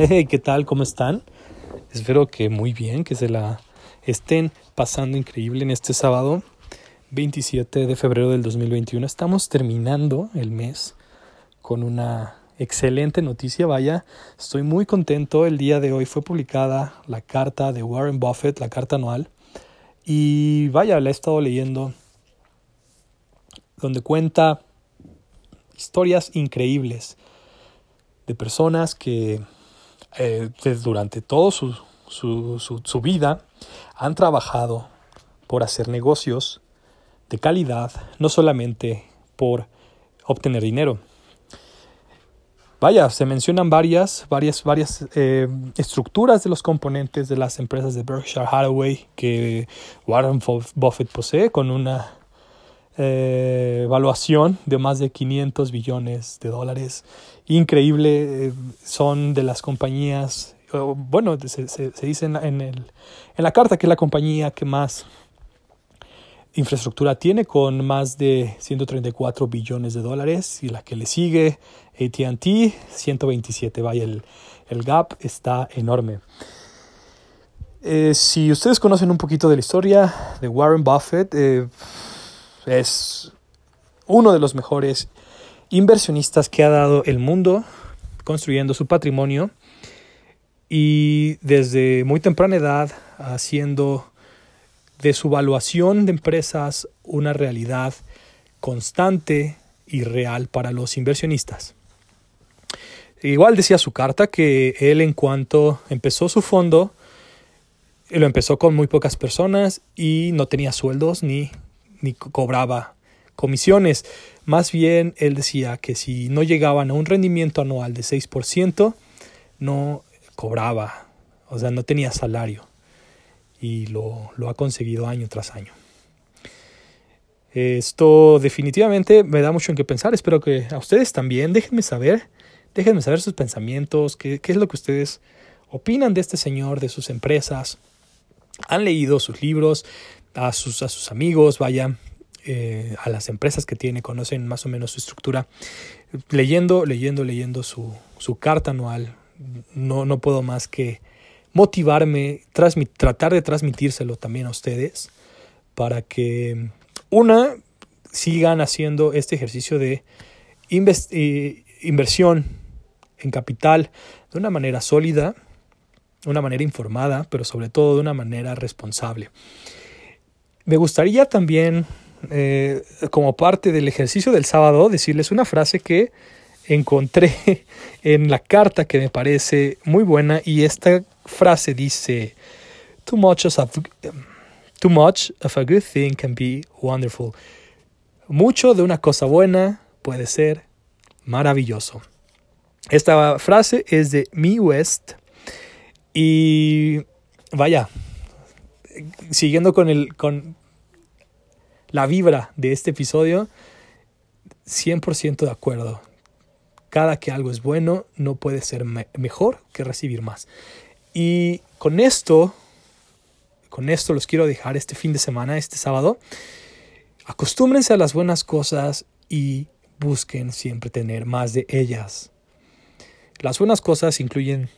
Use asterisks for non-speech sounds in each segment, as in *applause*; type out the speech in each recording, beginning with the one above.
Hey, *laughs* ¿qué tal? ¿Cómo están? Espero que muy bien, que se la estén pasando increíble en este sábado 27 de febrero del 2021. Estamos terminando el mes con una excelente noticia. Vaya, estoy muy contento. El día de hoy fue publicada la carta de Warren Buffett, la carta anual. Y vaya, la he estado leyendo donde cuenta historias increíbles de personas que eh, durante toda su, su, su, vida han trabajado por hacer negocios de calidad, no solamente por obtener dinero. Vaya, se mencionan varias, varias, varias eh, estructuras de los componentes de las empresas de Berkshire Hathaway que Warren Buffett posee con una eh, evaluación de más de 500 billones de dólares. Increíble, eh, son de las compañías, bueno, se, se, dice en, el, en la carta que es la compañía que más infraestructura tiene con más de 134 billones de dólares y la que le sigue ATT 127 vaya el, el gap está enorme eh, si ustedes conocen un poquito de la historia de Warren Buffett es uno de los mejores inversionistas que ha dado el mundo construyendo su patrimonio y desde muy temprana edad haciendo de su evaluación de empresas una realidad constante y real para los inversionistas. Igual decía su carta que él en cuanto empezó su fondo, lo empezó con muy pocas personas y no tenía sueldos ni ni cobraba comisiones. Más bien él decía que si no llegaban a un rendimiento anual de 6%, no cobraba, o sea, no tenía salario. Y lo, lo ha conseguido año tras año. Esto definitivamente me da mucho en qué pensar. Espero que a ustedes también déjenme saber, déjenme saber sus pensamientos, qué, qué es lo que ustedes opinan de este señor, de sus empresas. Han leído sus libros, a sus, a sus amigos, vaya, eh, a las empresas que tiene, conocen más o menos su estructura. Leyendo, leyendo, leyendo su, su carta anual, no, no puedo más que motivarme, tratar de transmitírselo también a ustedes para que, una, sigan haciendo este ejercicio de eh, inversión en capital de una manera sólida, de una manera informada, pero sobre todo de una manera responsable. Me gustaría también, eh, como parte del ejercicio del sábado, decirles una frase que encontré *laughs* en la carta que me parece muy buena y esta frase dice, too much of a, too much of a good thing can be wonderful. Mucho de una cosa buena puede ser maravilloso. Esta frase es de Mi West y vaya, siguiendo con, el, con la vibra de este episodio, 100% de acuerdo. Cada que algo es bueno, no puede ser mejor que recibir más. Y con esto, con esto los quiero dejar este fin de semana, este sábado. Acostúmbrense a las buenas cosas y busquen siempre tener más de ellas. Las buenas cosas incluyen,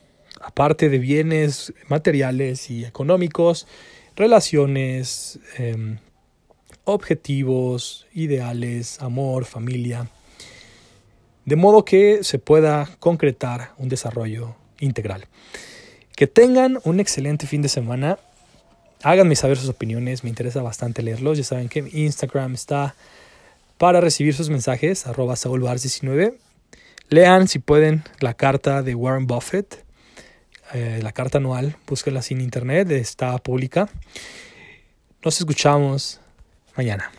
aparte de bienes materiales y económicos, relaciones, em, objetivos, ideales, amor, familia, de modo que se pueda concretar un desarrollo integral. Que tengan un excelente fin de semana. Háganme saber sus opiniones, me interesa bastante leerlos. Ya saben que Instagram está para recibir sus mensajes, arroba 19 Lean si pueden la carta de Warren Buffett eh, la carta anual, búsquela sin internet, está pública. Nos escuchamos mañana.